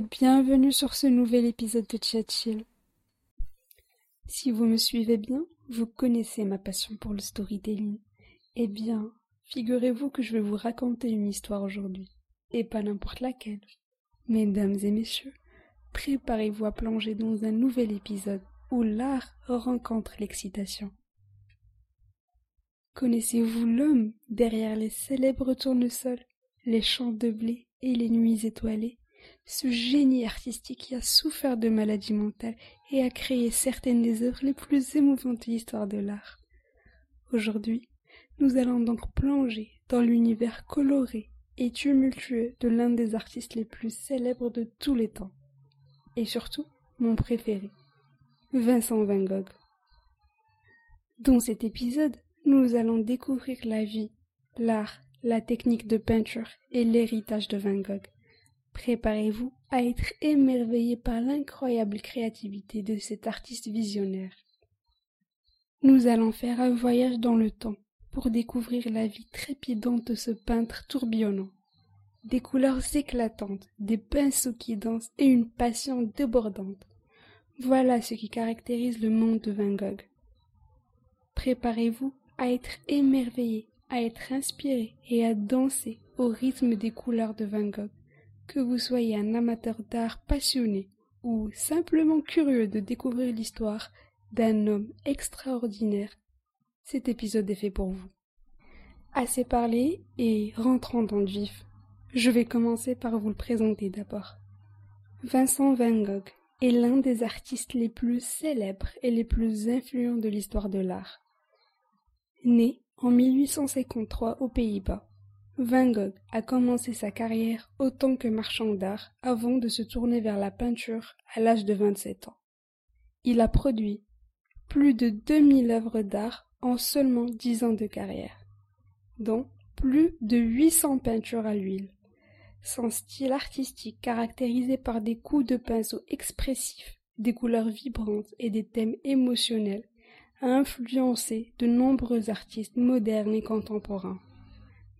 bienvenue sur ce nouvel épisode de Chat Chill. Si vous me suivez bien, vous connaissez ma passion pour le storytelling. Eh bien, figurez-vous que je vais vous raconter une histoire aujourd'hui, et pas n'importe laquelle. Mesdames et messieurs, préparez-vous à plonger dans un nouvel épisode où l'art rencontre l'excitation. Connaissez-vous l'homme derrière les célèbres tournesols, les champs de blé et les nuits étoilées? Ce génie artistique qui a souffert de maladies mentales et a créé certaines des œuvres les plus émouvantes de l'histoire de l'art. Aujourd'hui, nous allons donc plonger dans l'univers coloré et tumultueux de l'un des artistes les plus célèbres de tous les temps. Et surtout, mon préféré, Vincent Van Gogh. Dans cet épisode, nous allons découvrir la vie, l'art, la technique de peinture et l'héritage de Van Gogh. Préparez-vous à être émerveillé par l'incroyable créativité de cet artiste visionnaire. Nous allons faire un voyage dans le temps pour découvrir la vie trépidante de ce peintre tourbillonnant. Des couleurs éclatantes, des pinceaux qui dansent et une passion débordante. Voilà ce qui caractérise le monde de Van Gogh. Préparez-vous à être émerveillé, à être inspiré et à danser au rythme des couleurs de Van Gogh. Que vous soyez un amateur d'art passionné ou simplement curieux de découvrir l'histoire d'un homme extraordinaire, cet épisode est fait pour vous. Assez parlé et rentrons dans le vif. Je vais commencer par vous le présenter d'abord. Vincent Van Gogh est l'un des artistes les plus célèbres et les plus influents de l'histoire de l'art. Né en 1853 aux Pays-Bas, Van Gogh a commencé sa carrière autant que marchand d'art avant de se tourner vers la peinture à l'âge de 27 ans. Il a produit plus de 2000 œuvres d'art en seulement 10 ans de carrière, dont plus de 800 peintures à l'huile. Son style artistique caractérisé par des coups de pinceau expressifs, des couleurs vibrantes et des thèmes émotionnels a influencé de nombreux artistes modernes et contemporains.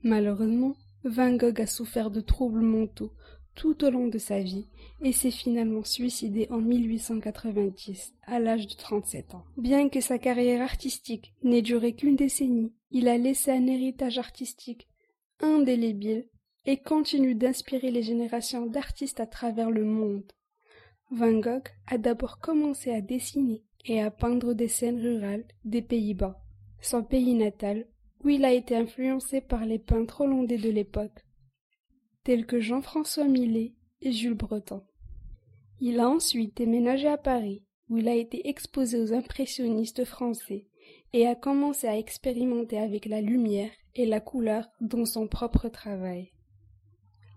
Malheureusement, Van Gogh a souffert de troubles mentaux tout au long de sa vie et s'est finalement suicidé en 1890 à l'âge de 37 ans. Bien que sa carrière artistique n'ait duré qu'une décennie, il a laissé un héritage artistique indélébile et continue d'inspirer les générations d'artistes à travers le monde. Van Gogh a d'abord commencé à dessiner et à peindre des scènes rurales des Pays-Bas, son pays natal où il a été influencé par les peintres hollandais de l'époque, tels que Jean-François Millet et Jules Breton. Il a ensuite déménagé à Paris, où il a été exposé aux impressionnistes français et a commencé à expérimenter avec la lumière et la couleur dans son propre travail.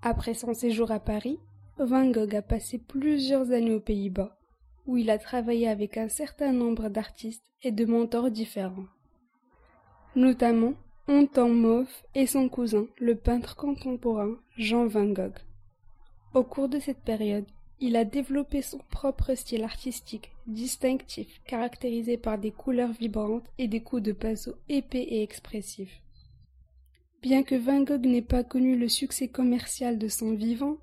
Après son séjour à Paris, Van Gogh a passé plusieurs années aux Pays-Bas, où il a travaillé avec un certain nombre d'artistes et de mentors différents notamment Anton Mauve et son cousin, le peintre contemporain Jean Van Gogh. Au cours de cette période, il a développé son propre style artistique distinctif, caractérisé par des couleurs vibrantes et des coups de pinceau épais et expressifs. Bien que Van Gogh n'ait pas connu le succès commercial de son vivant,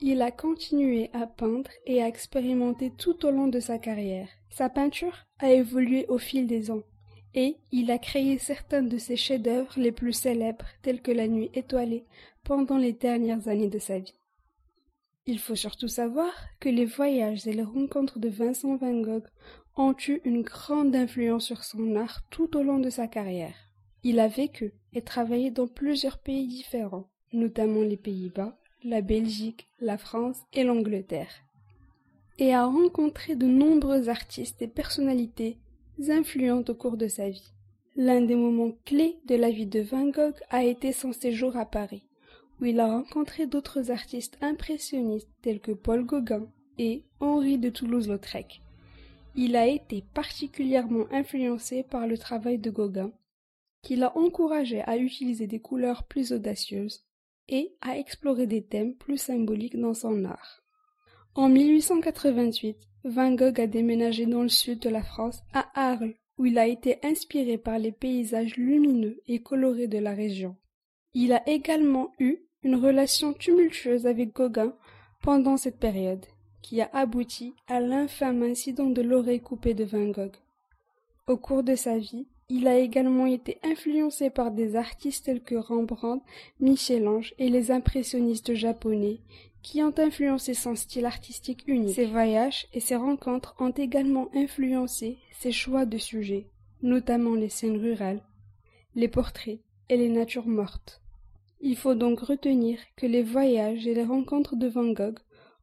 il a continué à peindre et à expérimenter tout au long de sa carrière. Sa peinture a évolué au fil des ans et il a créé certains de ses chefs-d'œuvre les plus célèbres, tels que La Nuit étoilée, pendant les dernières années de sa vie. Il faut surtout savoir que les voyages et les rencontres de Vincent Van Gogh ont eu une grande influence sur son art tout au long de sa carrière. Il a vécu et travaillé dans plusieurs pays différents, notamment les Pays-Bas, la Belgique, la France et l'Angleterre, et a rencontré de nombreux artistes et personnalités influentes au cours de sa vie. L'un des moments clés de la vie de Van Gogh a été son séjour à Paris, où il a rencontré d'autres artistes impressionnistes tels que Paul Gauguin et Henri de Toulouse-Lautrec. Il a été particulièrement influencé par le travail de Gauguin, qui l'a encouragé à utiliser des couleurs plus audacieuses et à explorer des thèmes plus symboliques dans son art. En 1888, Van Gogh a déménagé dans le sud de la France, à Arles, où il a été inspiré par les paysages lumineux et colorés de la région. Il a également eu une relation tumultueuse avec Gauguin pendant cette période, qui a abouti à l'infâme incident de l'oreille coupée de Van Gogh. Au cours de sa vie, il a également été influencé par des artistes tels que Rembrandt, Michel-Ange et les impressionnistes japonais, qui ont influencé son style artistique unique. Ses voyages et ses rencontres ont également influencé ses choix de sujets, notamment les scènes rurales, les portraits et les natures mortes. Il faut donc retenir que les voyages et les rencontres de Van Gogh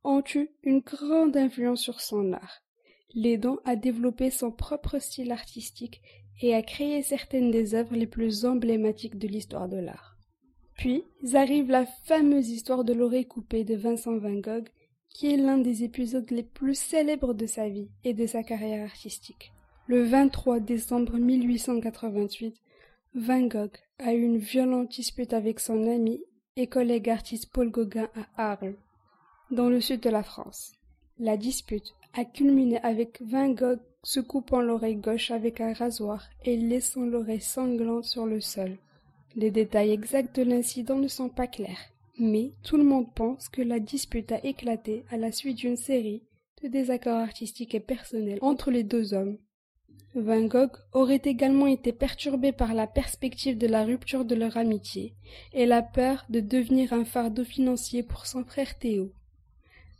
ont eu une grande influence sur son art, l'aidant à développer son propre style artistique et à créer certaines des œuvres les plus emblématiques de l'histoire de l'art. Puis arrive la fameuse histoire de l'oreille coupée de Vincent Van Gogh, qui est l'un des épisodes les plus célèbres de sa vie et de sa carrière artistique. Le 23 décembre 1888, Van Gogh a eu une violente dispute avec son ami et collègue artiste Paul Gauguin à Arles, dans le sud de la France. La dispute a culminé avec Van Gogh se coupant l'oreille gauche avec un rasoir et laissant l'oreille sanglante sur le sol. Les détails exacts de l'incident ne sont pas clairs, mais tout le monde pense que la dispute a éclaté à la suite d'une série de désaccords artistiques et personnels entre les deux hommes. Van Gogh aurait également été perturbé par la perspective de la rupture de leur amitié et la peur de devenir un fardeau financier pour son frère Théo.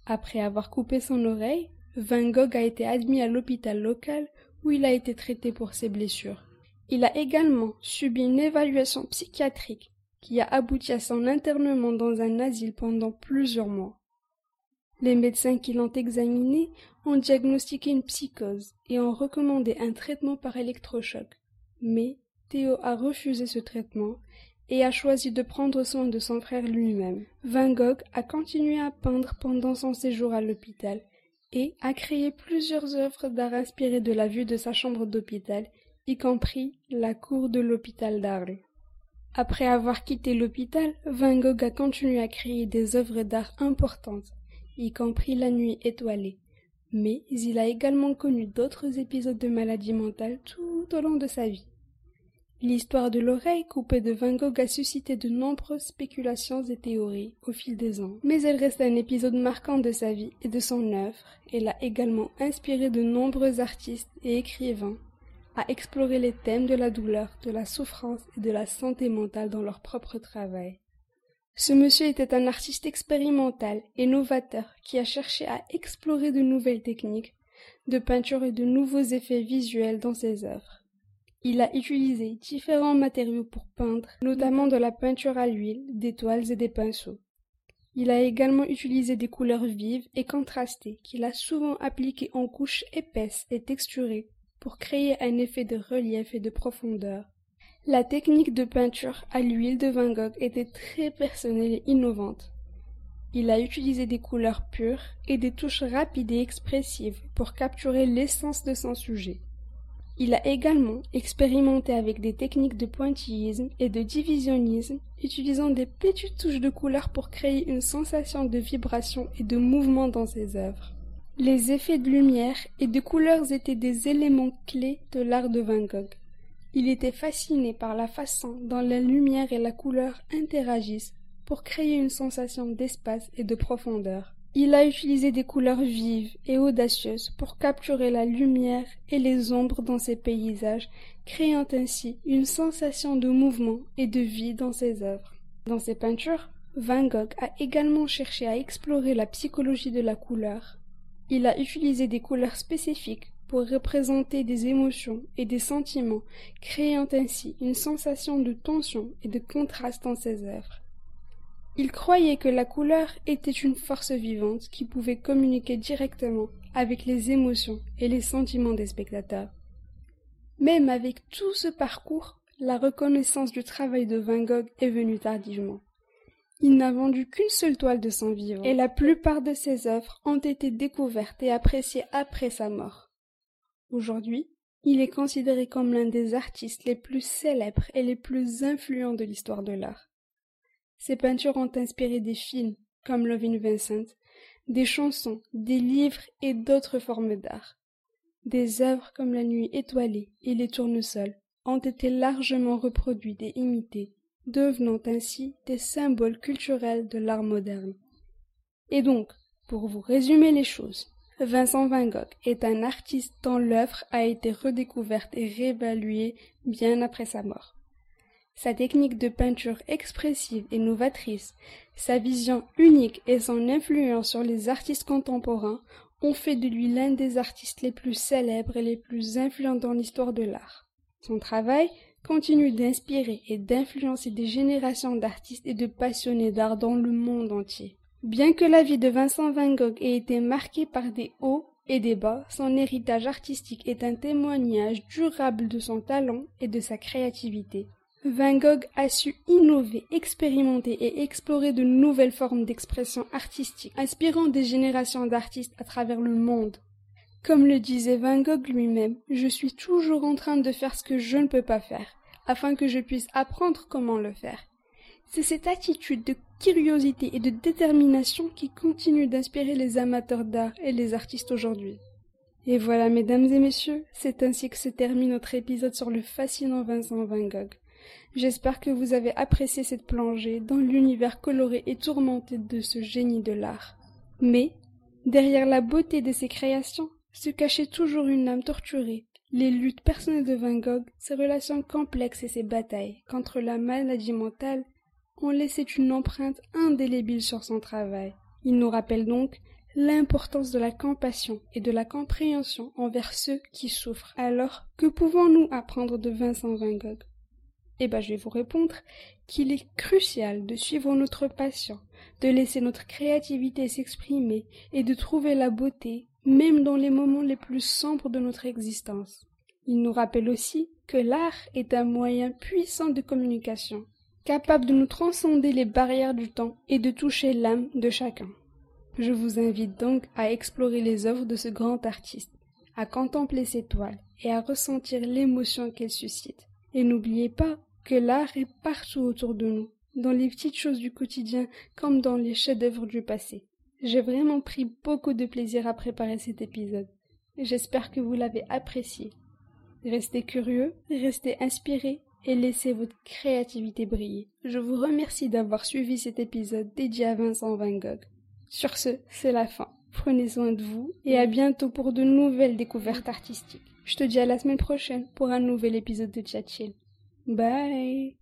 Après avoir coupé son oreille, Van Gogh a été admis à l'hôpital local où il a été traité pour ses blessures. Il a également subi une évaluation psychiatrique qui a abouti à son internement dans un asile pendant plusieurs mois. Les médecins qui l'ont examiné ont diagnostiqué une psychose et ont recommandé un traitement par électrochoc. Mais Théo a refusé ce traitement et a choisi de prendre soin de son frère lui-même. Van Gogh a continué à peindre pendant son séjour à l'hôpital et a créé plusieurs œuvres d'art inspirées de la vue de sa chambre d'hôpital, y compris la cour de l'hôpital d'Arles. Après avoir quitté l'hôpital, Van Gogh a continué à créer des œuvres d'art importantes, y compris La nuit étoilée. Mais il a également connu d'autres épisodes de maladie mentale tout au long de sa vie. L'histoire de l'oreille coupée de Van Gogh a suscité de nombreuses spéculations et théories au fil des ans, mais elle reste un épisode marquant de sa vie et de son œuvre. Elle a également inspiré de nombreux artistes et écrivains à explorer les thèmes de la douleur, de la souffrance et de la santé mentale dans leur propre travail. Ce monsieur était un artiste expérimental et novateur qui a cherché à explorer de nouvelles techniques de peinture et de nouveaux effets visuels dans ses œuvres. Il a utilisé différents matériaux pour peindre, notamment de la peinture à l'huile, des toiles et des pinceaux. Il a également utilisé des couleurs vives et contrastées qu'il a souvent appliquées en couches épaisses et texturées pour créer un effet de relief et de profondeur. La technique de peinture à l'huile de Van Gogh était très personnelle et innovante. Il a utilisé des couleurs pures et des touches rapides et expressives pour capturer l'essence de son sujet. Il a également expérimenté avec des techniques de pointillisme et de divisionnisme, utilisant des petites touches de couleur pour créer une sensation de vibration et de mouvement dans ses œuvres. Les effets de lumière et de couleurs étaient des éléments clés de l'art de Van Gogh. Il était fasciné par la façon dont la lumière et la couleur interagissent pour créer une sensation d'espace et de profondeur. Il a utilisé des couleurs vives et audacieuses pour capturer la lumière et les ombres dans ses paysages, créant ainsi une sensation de mouvement et de vie dans ses œuvres. Dans ses peintures, Van Gogh a également cherché à explorer la psychologie de la couleur. Il a utilisé des couleurs spécifiques pour représenter des émotions et des sentiments, créant ainsi une sensation de tension et de contraste dans ses œuvres. Il croyait que la couleur était une force vivante qui pouvait communiquer directement avec les émotions et les sentiments des spectateurs. Même avec tout ce parcours, la reconnaissance du travail de Van Gogh est venue tardivement. Il n'a vendu qu'une seule toile de son vivant, et la plupart de ses œuvres ont été découvertes et appréciées après sa mort. Aujourd'hui, il est considéré comme l'un des artistes les plus célèbres et les plus influents de l'histoire de l'art. Ses peintures ont inspiré des films comme Loving Vincent, des chansons, des livres et d'autres formes d'art. Des œuvres comme La Nuit étoilée et Les Tournesols ont été largement reproduites et imitées, devenant ainsi des symboles culturels de l'art moderne. Et donc, Pour vous résumer les choses, Vincent Van Gogh est un artiste dont l'œuvre a été redécouverte et réévaluée bien après sa mort. Sa technique de peinture expressive et novatrice, sa vision unique et son influence sur les artistes contemporains ont fait de lui l'un des artistes les plus célèbres et les plus influents dans l'histoire de l'art. Son travail continue d'inspirer et d'influencer des générations d'artistes et de passionnés d'art dans le monde entier. Bien que la vie de Vincent Van Gogh ait été marquée par des hauts et des bas, son héritage artistique est un témoignage durable de son talent et de sa créativité. Van Gogh a su innover, expérimenter et explorer de nouvelles formes d'expression artistique, inspirant des générations d'artistes à travers le monde. Comme le disait Van Gogh lui-même, je suis toujours en train de faire ce que je ne peux pas faire, afin que je puisse apprendre comment le faire. C'est cette attitude de curiosité et de détermination qui continue d'inspirer les amateurs d'art et les artistes aujourd'hui. Et voilà, mesdames et messieurs, c'est ainsi que se termine notre épisode sur le fascinant Vincent Van Gogh. J'espère que vous avez apprécié cette plongée dans l'univers coloré et tourmenté de ce génie de l'art. Mais, derrière la beauté de ses créations, se cachait toujours une âme torturée. Les luttes personnelles de Van Gogh, ses relations complexes et ses batailles contre la maladie mentale ont laissé une empreinte indélébile sur son travail. Il nous rappelle donc l'importance de la compassion et de la compréhension envers ceux qui souffrent. Alors, que pouvons-nous apprendre de Vincent Van Gogh? Eh bien, je vais vous répondre qu'il est crucial de suivre notre passion, de laisser notre créativité s'exprimer et de trouver la beauté, même dans les moments les plus sombres de notre existence. Il nous rappelle aussi que l'art est un moyen puissant de communication, capable de nous transcender les barrières du temps et de toucher l'âme de chacun. Je vous invite donc à explorer les œuvres de ce grand artiste, à contempler ses toiles et à ressentir l'émotion qu'elles suscitent. Et n'oubliez pas que l'art est partout autour de nous, dans les petites choses du quotidien comme dans les chefs-d'œuvre du passé. J'ai vraiment pris beaucoup de plaisir à préparer cet épisode. J'espère que vous l'avez apprécié. Restez curieux, restez inspirés et laissez votre créativité briller. Je vous remercie d'avoir suivi cet épisode dédié à Vincent Van Gogh. Sur ce, c'est la fin. Prenez soin de vous et à bientôt pour de nouvelles découvertes artistiques. Je te dis à la semaine prochaine pour un nouvel épisode de Chat Bye.